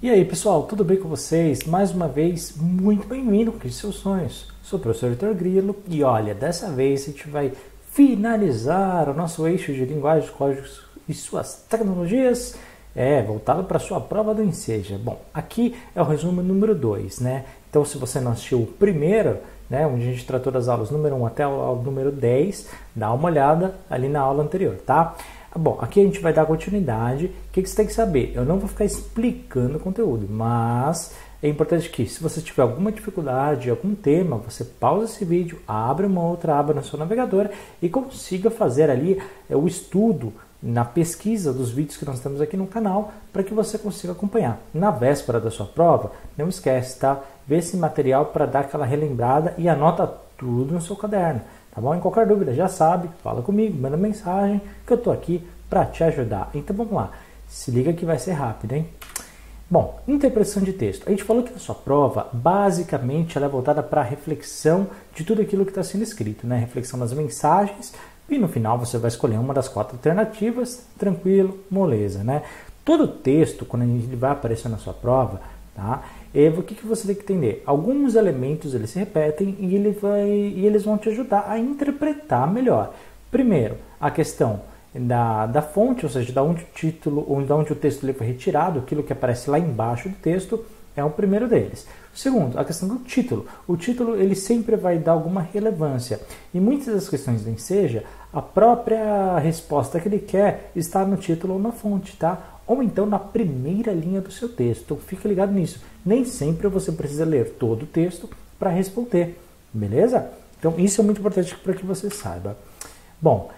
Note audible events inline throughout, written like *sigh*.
E aí pessoal, tudo bem com vocês? Mais uma vez, muito bem-vindo com seus sonhos. Sou o professor Vitor Grilo e olha, dessa vez a gente vai finalizar o nosso eixo de linguagem, códigos e suas tecnologias é, voltado para a sua prova do Enseja. Bom, aqui é o resumo número 2, né? Então, se você não assistiu o primeiro, né, onde a gente tratou das aulas número 1 um até o número 10, dá uma olhada ali na aula anterior, tá? Bom, aqui a gente vai dar continuidade. O que, que você tem que saber? Eu não vou ficar explicando o conteúdo, mas é importante que, se você tiver alguma dificuldade, algum tema, você pausa esse vídeo, abre uma outra aba no seu navegador e consiga fazer ali é, o estudo na pesquisa dos vídeos que nós temos aqui no canal para que você consiga acompanhar. Na véspera da sua prova, não esquece, tá? Vê esse material para dar aquela relembrada e anota tudo no seu caderno. Tá bom? Em qualquer dúvida, já sabe, fala comigo, manda mensagem que eu estou aqui para te ajudar. Então vamos lá, se liga que vai ser rápido, hein? Bom, interpretação de texto. A gente falou que a sua prova, basicamente, ela é voltada para a reflexão de tudo aquilo que está sendo escrito, né? Reflexão das mensagens, e no final você vai escolher uma das quatro alternativas, tranquilo, moleza, né? Todo texto, quando ele vai aparecer na sua prova, tá? E o que, que você tem que entender? Alguns elementos eles se repetem e, ele vai, e eles vão te ajudar a interpretar melhor. Primeiro, a questão da, da fonte, ou seja, da onde o título, ou da onde o texto foi retirado, aquilo que aparece lá embaixo do texto, é o primeiro deles. Segundo, a questão do título. O título ele sempre vai dar alguma relevância. E muitas das questões do Enseja, a própria resposta que ele quer está no título ou na fonte, tá? Ou então na primeira linha do seu texto. Então fique ligado nisso. Nem sempre você precisa ler todo o texto para responder, beleza? Então isso é muito importante para que você saiba. Bom,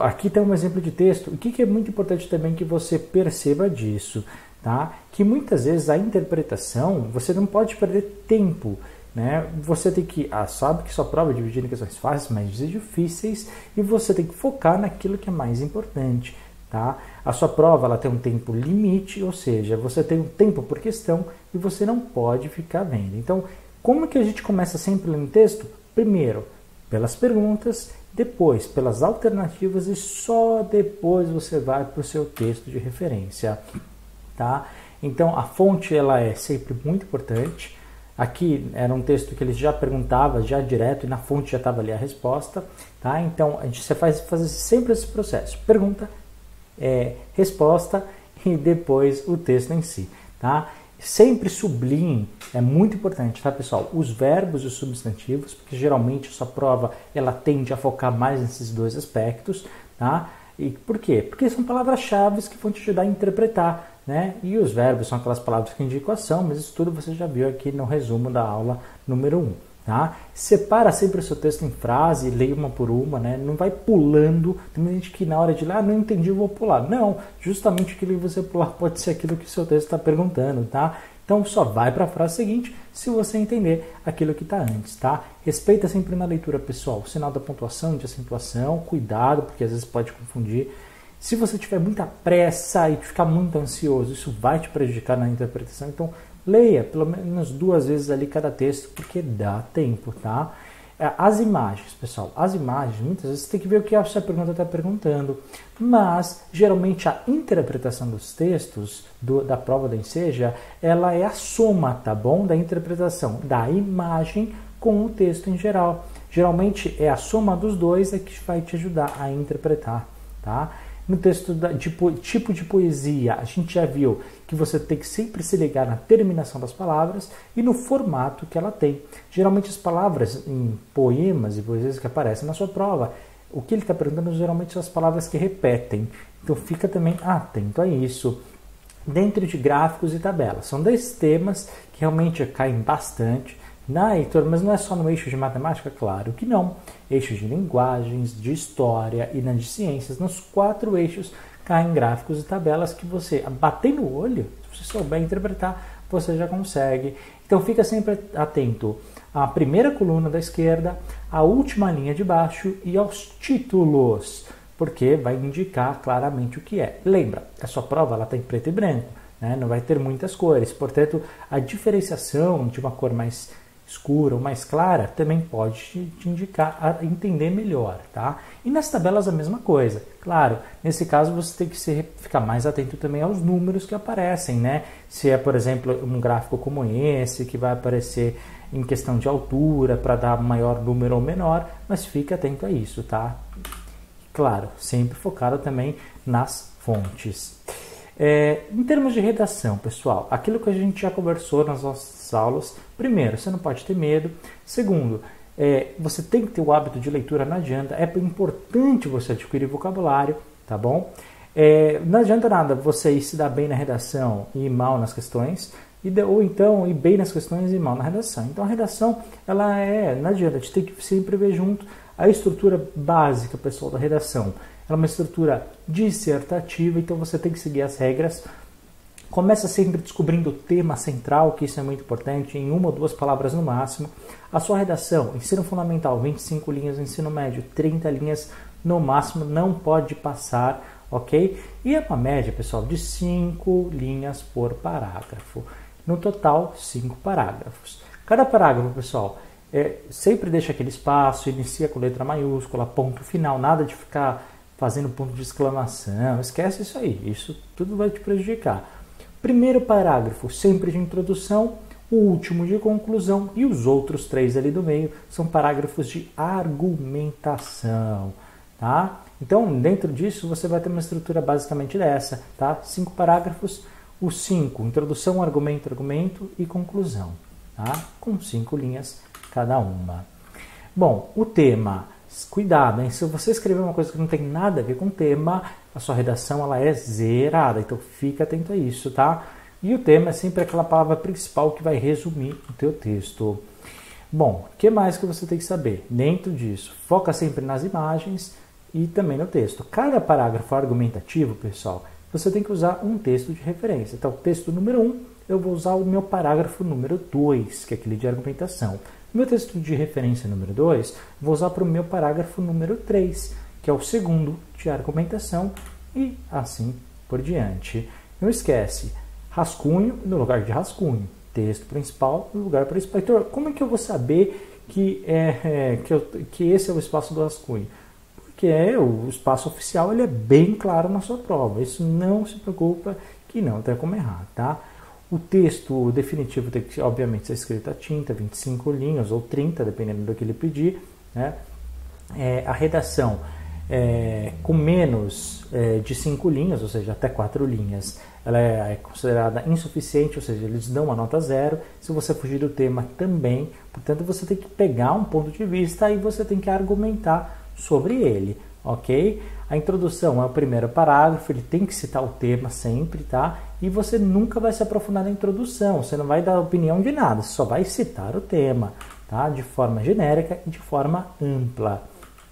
aqui tem um exemplo de texto. O que, é muito importante também que você perceba disso, tá? Que muitas vezes a interpretação você não pode perder tempo. Né? Você tem que, ah, sabe que sua prova é dividida em questões fáceis, mais difíceis, e você tem que focar naquilo que é mais importante. Tá? A sua prova ela tem um tempo limite, ou seja, você tem um tempo por questão e você não pode ficar vendo. Então, como que a gente começa sempre no texto? Primeiro, pelas perguntas, depois pelas alternativas e só depois você vai para o seu texto de referência. Tá? Então, a fonte ela é sempre muito importante. Aqui era um texto que ele já perguntava já direto e na fonte já estava ali a resposta, tá? Então a gente faz sempre esse processo: pergunta, é, resposta e depois o texto em si, tá? Sempre sublinhe, é muito importante, tá pessoal? Os verbos e os substantivos, porque geralmente a sua prova ela tende a focar mais nesses dois aspectos, tá? E por quê? Porque são palavras-chave que vão te ajudar a interpretar, né? E os verbos são aquelas palavras que indicam ação, mas isso tudo você já viu aqui no resumo da aula número 1. Tá? Separa sempre o seu texto em frase, leia uma por uma, né? não vai pulando. Tem gente que na hora de ler, ah, não entendi, vou pular. Não, justamente aquilo que você *laughs* pular pode ser aquilo que o seu texto está perguntando. Tá? Então só vai para a frase seguinte se você entender aquilo que está antes. Tá? Respeita sempre na leitura pessoal o sinal da pontuação, de acentuação, cuidado, porque às vezes pode confundir. Se você tiver muita pressa e ficar muito ansioso, isso vai te prejudicar na interpretação. Então Leia pelo menos duas vezes ali cada texto, porque dá tempo, tá? É, as imagens, pessoal, as imagens, muitas vezes você tem que ver o que a sua pergunta está perguntando, mas geralmente a interpretação dos textos do, da prova da Enseja, ela é a soma, tá bom? Da interpretação da imagem com o texto em geral. Geralmente é a soma dos dois é que vai te ajudar a interpretar, tá? No texto da, de tipo de poesia, a gente já viu que você tem que sempre se ligar na terminação das palavras e no formato que ela tem. Geralmente as palavras em poemas e poesias que aparecem na sua prova, o que ele está perguntando geralmente são as palavras que repetem. Então fica também atento a isso. Dentro de gráficos e tabelas, são dois temas que realmente caem bastante na Heitor, mas não é só no eixo de matemática, claro que não. Eixos de linguagens, de história e na de ciências, nos quatro eixos caem gráficos e tabelas que você, batendo o olho, se você souber interpretar, você já consegue. Então fica sempre atento à primeira coluna da esquerda, à última linha de baixo e aos títulos, porque vai indicar claramente o que é. Lembra, a sua prova ela está em preto e branco, né? não vai ter muitas cores, portanto a diferenciação de uma cor mais escura ou mais clara, também pode te indicar a entender melhor, tá? E nas tabelas a mesma coisa. Claro, nesse caso você tem que ser, ficar mais atento também aos números que aparecem, né? Se é, por exemplo, um gráfico como esse, que vai aparecer em questão de altura para dar maior número ou menor, mas fique atento a isso, tá? Claro, sempre focado também nas fontes. É, em termos de redação, pessoal, aquilo que a gente já conversou nas nossas aulas, primeiro, você não pode ter medo. Segundo, é, você tem que ter o hábito de leitura, não adianta. É importante você adquirir vocabulário, tá bom? É, não adianta nada você se dar bem na redação e ir mal nas questões, de, ou então ir bem nas questões e mal na redação. Então a redação, ela é, não adianta, a gente tem que sempre ver junto a estrutura básica, pessoal, da redação. Ela é uma estrutura dissertativa, então você tem que seguir as regras. Começa sempre descobrindo o tema central, que isso é muito importante, em uma ou duas palavras no máximo. A sua redação, ensino fundamental, 25 linhas, ensino médio, 30 linhas no máximo, não pode passar, ok? E é uma média, pessoal, de 5 linhas por parágrafo. No total, 5 parágrafos. Cada parágrafo, pessoal, é, sempre deixa aquele espaço, inicia com letra maiúscula, ponto final, nada de ficar fazendo ponto de exclamação, esquece isso aí, isso tudo vai te prejudicar. Primeiro parágrafo, sempre de introdução, o último de conclusão e os outros três ali do meio são parágrafos de argumentação, tá? Então, dentro disso, você vai ter uma estrutura basicamente dessa, tá? Cinco parágrafos, os cinco, introdução, argumento, argumento e conclusão, tá? Com cinco linhas cada uma. Bom, o tema Cuidado, hein? Se você escrever uma coisa que não tem nada a ver com o tema, a sua redação ela é zerada. Então fica atento a isso, tá? E o tema é sempre aquela palavra principal que vai resumir o teu texto. Bom, o que mais que você tem que saber? Dentro disso, foca sempre nas imagens e também no texto. Cada parágrafo argumentativo, pessoal, você tem que usar um texto de referência. Então, texto número 1, um, eu vou usar o meu parágrafo número 2, que é aquele de argumentação. Meu texto de referência número 2, vou usar para o meu parágrafo número 3, que é o segundo de argumentação, e assim por diante. Não esquece, rascunho no lugar de rascunho, texto principal no lugar principal. Então, como é que eu vou saber que, é, é que, eu, que esse é o espaço do rascunho? Porque é, o espaço oficial ele é bem claro na sua prova. Isso não se preocupa que não tem como errar, tá? O texto definitivo tem que, obviamente, ser escrito a tinta, 25 linhas ou 30, dependendo do que ele pedir. Né? É, a redação é, com menos é, de 5 linhas, ou seja, até 4 linhas, ela é, é, considerada insuficiente, ou seja, eles dão uma nota zero. Se você fugir do tema, também. Portanto, você tem que pegar um ponto de vista e você tem que argumentar sobre ele, ok? A introdução é o primeiro parágrafo, ele tem que citar o tema sempre, tá? E você nunca vai se aprofundar na introdução, você não vai dar opinião de nada, só vai citar o tema, tá? De forma genérica e de forma ampla,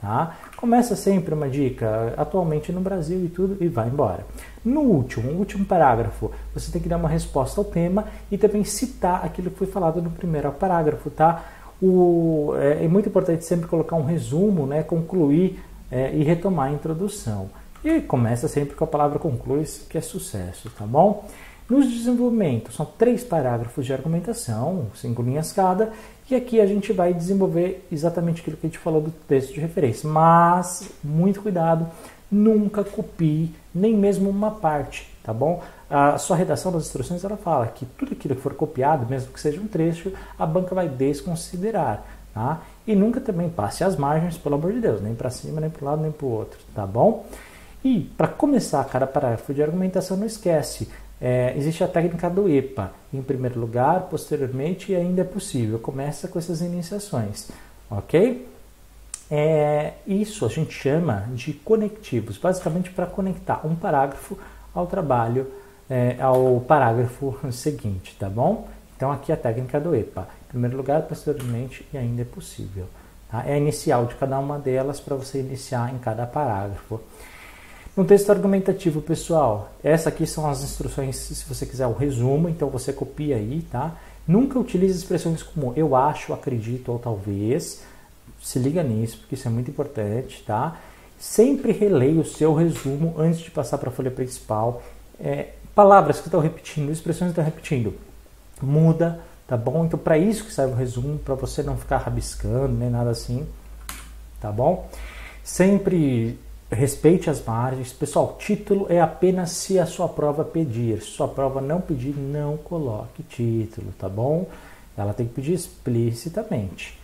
tá? Começa sempre uma dica, atualmente no Brasil e tudo, e vai embora. No último, último parágrafo, você tem que dar uma resposta ao tema e também citar aquilo que foi falado no primeiro parágrafo, tá? O, é, é muito importante sempre colocar um resumo, né? Concluir é, e retomar a introdução. E começa sempre com a palavra conclui, que é sucesso, tá bom? Nos desenvolvimentos, são três parágrafos de argumentação, cinco linhas cada, e aqui a gente vai desenvolver exatamente aquilo que a gente falou do texto de referência. Mas, muito cuidado, nunca copie nem mesmo uma parte, tá bom? A sua redação das instruções ela fala que tudo aquilo que for copiado, mesmo que seja um trecho, a banca vai desconsiderar. Tá? E nunca também passe as margens, pelo amor de Deus, nem para cima, nem para um lado, nem para o outro, tá bom? E para começar cada parágrafo de argumentação, não esquece, é, existe a técnica do EPA, em primeiro lugar, posteriormente e ainda é possível. Começa com essas iniciações, ok? É, isso a gente chama de conectivos, basicamente para conectar um parágrafo ao trabalho, é, ao parágrafo *laughs* seguinte, tá bom? Então aqui a técnica do EPA primeiro lugar, posteriormente e ainda é possível. Tá? É a inicial de cada uma delas para você iniciar em cada parágrafo. No texto argumentativo, pessoal, essa aqui são as instruções, se você quiser o resumo, então você copia aí, tá? Nunca utilize expressões como eu acho, acredito ou talvez. Se liga nisso, porque isso é muito importante, tá? Sempre releia o seu resumo antes de passar para a folha principal. É, palavras que estão repetindo, expressões que estão repetindo. Muda, tá bom? Então, para isso que serve o resumo, para você não ficar rabiscando nem nada assim, tá bom? Sempre respeite as margens. Pessoal, título é apenas se a sua prova pedir. Se sua prova não pedir, não coloque título, tá bom? Ela tem que pedir explicitamente.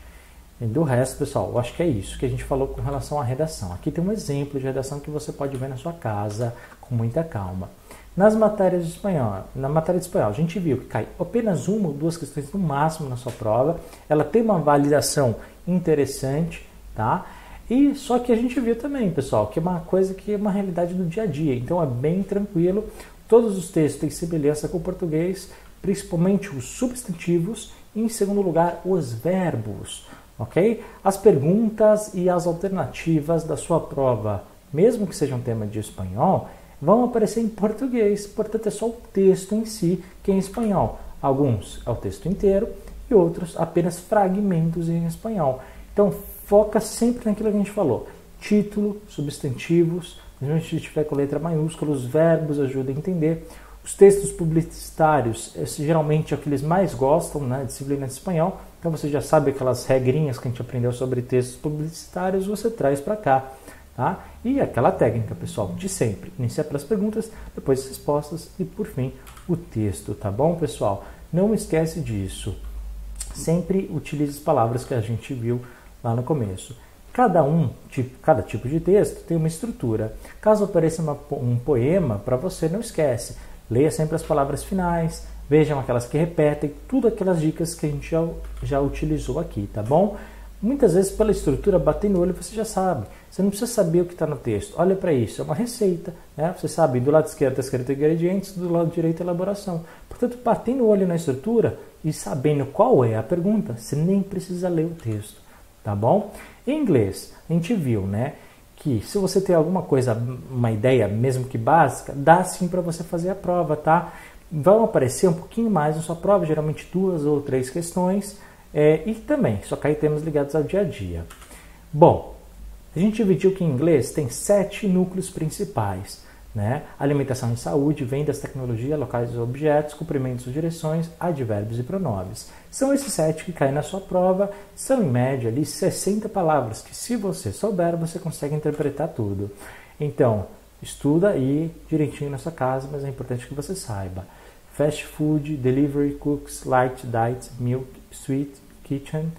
E do resto, pessoal, eu acho que é isso que a gente falou com relação à redação. Aqui tem um exemplo de redação que você pode ver na sua casa com muita calma. Nas matérias de espanhol, na matéria de espanhol, a gente viu que cai apenas uma ou duas questões no máximo na sua prova. Ela tem uma validação interessante, tá? E só que a gente viu também, pessoal, que é uma coisa que é uma realidade do dia a dia. Então é bem tranquilo. Todos os textos têm semelhança com o português, principalmente os substantivos e, em segundo lugar, os verbos, ok? As perguntas e as alternativas da sua prova, mesmo que seja um tema de espanhol, vão aparecer em português, portanto é só o texto em si que é em espanhol. Alguns é o texto inteiro e outros apenas fragmentos em espanhol. Então foca sempre naquilo que a gente falou: título, substantivos, a gente tiver com letra maiúscula, os verbos ajudam a entender. Os textos publicitários, geralmente é o que eles mais gostam, né, disciplina de espanhol. Então você já sabe aquelas regrinhas que a gente aprendeu sobre textos publicitários, você traz para cá. Tá? E aquela técnica, pessoal, de sempre. Iniciar pelas perguntas, depois as respostas e, por fim, o texto, tá bom, pessoal? Não esquece disso. Sempre utilize as palavras que a gente viu lá no começo. Cada um, tipo, cada tipo de texto tem uma estrutura. Caso apareça uma, um poema, para você não esquece. Leia sempre as palavras finais, vejam aquelas que repetem, tudo aquelas dicas que a gente já, já utilizou aqui, tá bom? Muitas vezes, pela estrutura, bater no olho, você já sabe. Você não precisa saber o que está no texto. Olha para isso, é uma receita. Né? Você sabe, do lado esquerdo está escrito ingredientes, do lado direito elaboração. Portanto, batendo o olho na estrutura e sabendo qual é a pergunta, você nem precisa ler o texto. Tá bom? Em inglês, a gente viu né, que se você tem alguma coisa, uma ideia, mesmo que básica, dá sim para você fazer a prova, tá? Vão aparecer um pouquinho mais na sua prova, geralmente duas ou três questões é, e também, só que aí temos ligados ao dia a dia. Bom, a gente dividiu que em inglês tem sete núcleos principais. Né? Alimentação e saúde, vendas, tecnologia, locais e objetos, cumprimentos e direções, advérbios e pronomes. São esses sete que caem na sua prova, são em média ali 60 palavras, que se você souber, você consegue interpretar tudo. Então, estuda aí direitinho na sua casa, mas é importante que você saiba. Fast food, delivery, cooks, light, diet, milk, sweet, kitchen,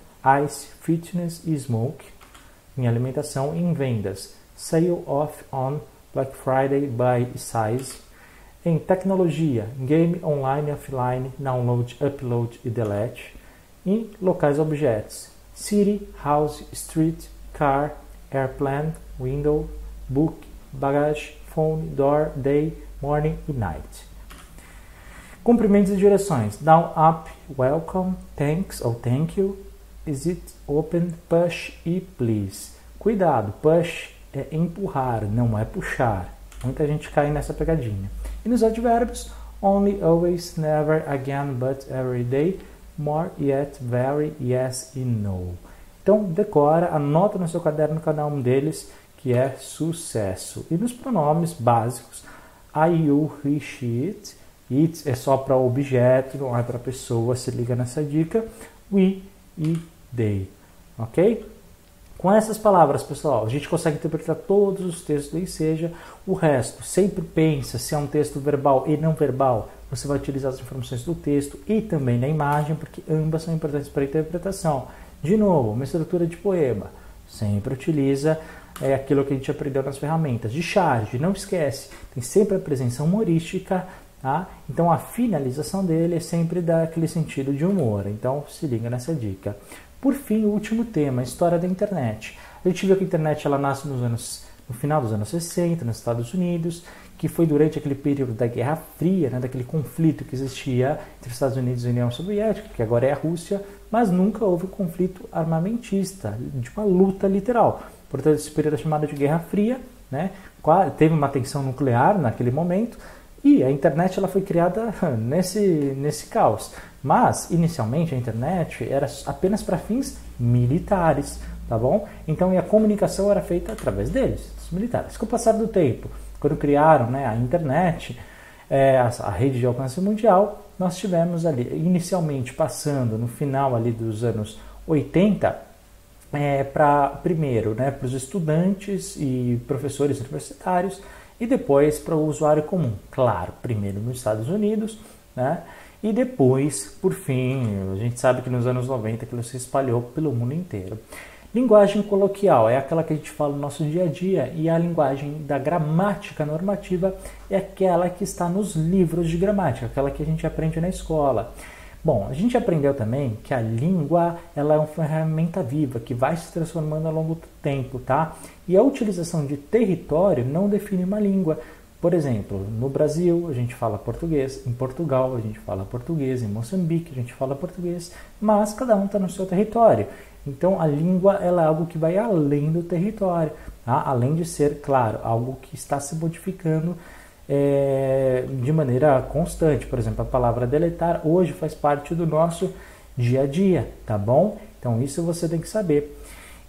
ice, fitness e smoke em alimentação e em vendas. Sale off on Black Friday by size. Em tecnologia, game online offline, download, upload e delete. Em locais objetos, city, house, street, car, airplane, window, book, bagage, phone, door, day, morning e night. Cumprimentos e direções: down, up, welcome, thanks ou thank you, is it open, push e please. Cuidado, push é empurrar, não é puxar. Muita gente cai nessa pegadinha. E nos advérbios: only, always, never, again, but, every day, more, yet, very, yes e no. Então decora, anota no seu caderno cada um deles que é sucesso. E nos pronomes básicos: I, you, he, she, it It é só para objeto, não é para pessoa, se liga nessa dica. We e they, ok? Com essas palavras, pessoal, a gente consegue interpretar todos os textos do seja o resto. Sempre pensa se é um texto verbal e não verbal. Você vai utilizar as informações do texto e também da imagem, porque ambas são importantes para a interpretação. De novo, uma estrutura de poema. Sempre utiliza é, aquilo que a gente aprendeu nas ferramentas. De charge, não esquece, tem sempre a presença humorística Tá? Então a finalização dele é sempre dar aquele sentido de humor. Então se liga nessa dica. Por fim, o último tema, a história da internet. A gente viu que a internet ela nasce nos anos, no final dos anos 60, nos Estados Unidos, que foi durante aquele período da Guerra Fria, né, daquele conflito que existia entre os Estados Unidos e a União Soviética, que agora é a Rússia, mas nunca houve conflito armamentista, de uma luta literal. Portanto, esse período é chamado de Guerra Fria, né, teve uma tensão nuclear naquele momento, e a internet ela foi criada nesse, nesse caos. Mas, inicialmente, a internet era apenas para fins militares, tá bom? Então, a comunicação era feita através deles, dos militares. Com o passar do tempo, quando criaram né, a internet, é, a, a, rede de alcance mundial, nós tivemos ali, inicialmente passando no final ali dos anos 80, é, para primeiro né, para os estudantes e professores universitários e depois para o usuário comum. Claro, primeiro nos Estados Unidos, né, e depois, por fim, a gente sabe que nos anos 90 aquilo se espalhou pelo mundo inteiro. Linguagem coloquial é aquela que a gente fala no nosso dia a dia e a linguagem da gramática normativa é aquela que está nos livros de gramática, aquela que a gente aprende na escola. Bom, a gente aprendeu também que a língua ela é uma ferramenta viva que vai se transformando ao longo do tempo, tá? E a utilização de território não define uma língua. Por exemplo, no Brasil a gente fala português, em Portugal a gente fala português, em Moçambique a gente fala português, mas cada um está no seu território. Então a língua ela é algo que vai além do território, tá? além de ser, claro, algo que está se modificando é, de maneira constante. Por exemplo, a palavra deletar hoje faz parte do nosso dia a dia, tá bom? Então isso você tem que saber.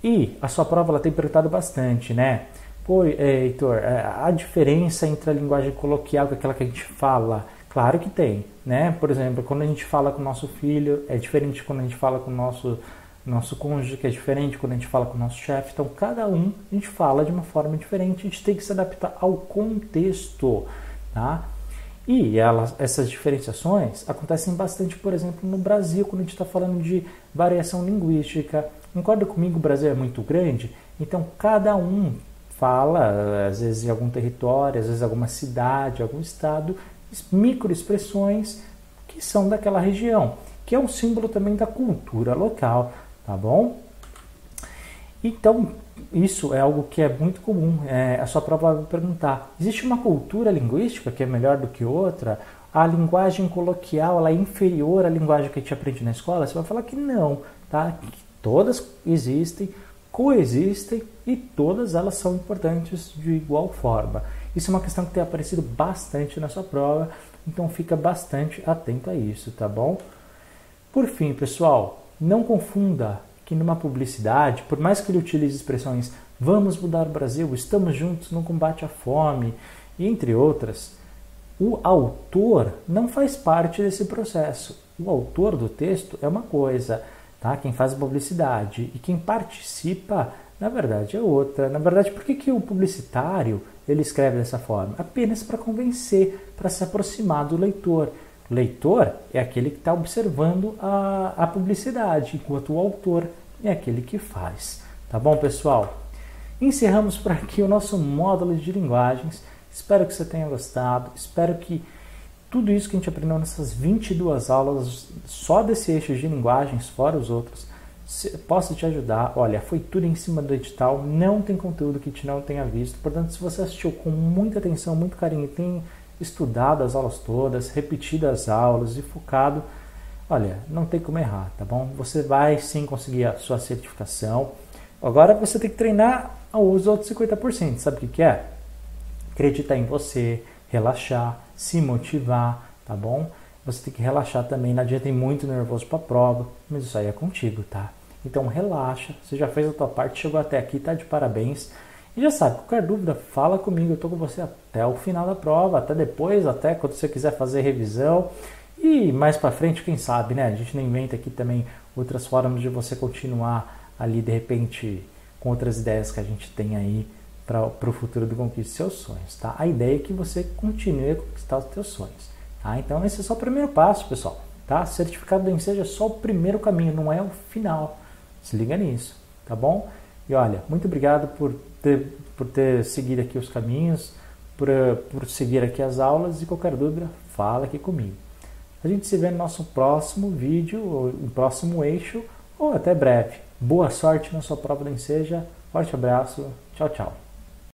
E a sua prova ela tem perguntado bastante, né? Pô, é, Heitor, é, a diferença entre a linguagem coloquial e aquela que a gente fala? Claro que tem, né? Por exemplo, quando a gente fala com o nosso filho, é diferente quando a gente fala com o nosso, nosso cônjuge, que é diferente quando a gente fala com o nosso chefe. Então, cada um a gente fala de uma forma diferente, a gente tem que se adaptar ao contexto, tá? E elas, essas diferenciações acontecem bastante, por exemplo, no Brasil, quando a gente está falando de variação linguística. Concorda comigo? O Brasil é muito grande, então cada um fala, às vezes em algum território, às vezes alguma cidade, algum estado, microexpressões que são daquela região, que é um símbolo também da cultura local, tá bom? Então, isso é algo que é muito comum. É, a sua prova vai perguntar: existe uma cultura linguística que é melhor do que outra? A linguagem coloquial ela é inferior à linguagem que a gente aprende na escola? Você vai falar que não, tá? Que todas existem, coexistem e todas elas são importantes de igual forma. Isso é uma questão que tem aparecido bastante na sua prova, então fica bastante atento a isso, tá bom? Por fim, pessoal, não confunda que numa publicidade, por mais que ele utilize expressões vamos mudar o Brasil, estamos juntos no combate à fome, entre outras, o autor não faz parte desse processo. O autor do texto é uma coisa, tá? Quem faz a publicidade e quem participa, na verdade, é outra. Na verdade, por que, que o publicitário ele escreve dessa forma? Apenas para convencer, para se aproximar do leitor. Leitor é aquele que está observando a, a publicidade, enquanto o autor é aquele que faz. Tá bom, pessoal? Encerramos por aqui o nosso módulo de linguagens. Espero que você tenha gostado. Espero que tudo isso que a gente aprendeu nessas 22 aulas, só desse eixo de linguagens, fora os outros, possa te ajudar. Olha, foi tudo em cima do edital, não tem conteúdo que te não tenha visto. Portanto, se você assistiu com muita atenção, muito carinho, tem estudado as aulas todas, repetido as aulas e focado, olha, não tem como errar, tá bom? Você vai sim conseguir a sua certificação. Agora você tem que treinar os outros 50%. Sabe o que, que é? Acreditar em você, relaxar, se motivar, tá bom? Você tem que relaxar também, não adianta ir muito nervoso para a prova, mas isso aí é contigo, tá? Então relaxa, você já fez a tua parte, chegou até aqui, tá de parabéns. E já sabe, qualquer dúvida, fala comigo, eu tô com você até o final da prova, até depois, até quando você quiser fazer revisão. E mais para frente, quem sabe, né? A gente não inventa aqui também outras formas de você continuar ali, de repente, com outras ideias que a gente tem aí para o futuro do Conquiste Seus Sonhos, tá? A ideia é que você continue a conquistar os seus sonhos, tá? Então esse é só o primeiro passo, pessoal, tá? Certificado do Enseja é só o primeiro caminho, não é o final. Se liga nisso, tá bom? E olha, muito obrigado por ter, por ter seguido aqui os caminhos, por, por seguir aqui as aulas e qualquer dúvida, fala aqui comigo. A gente se vê no nosso próximo vídeo, no próximo eixo, ou até breve. Boa sorte na sua prova do Enseja. Forte abraço. Tchau, tchau.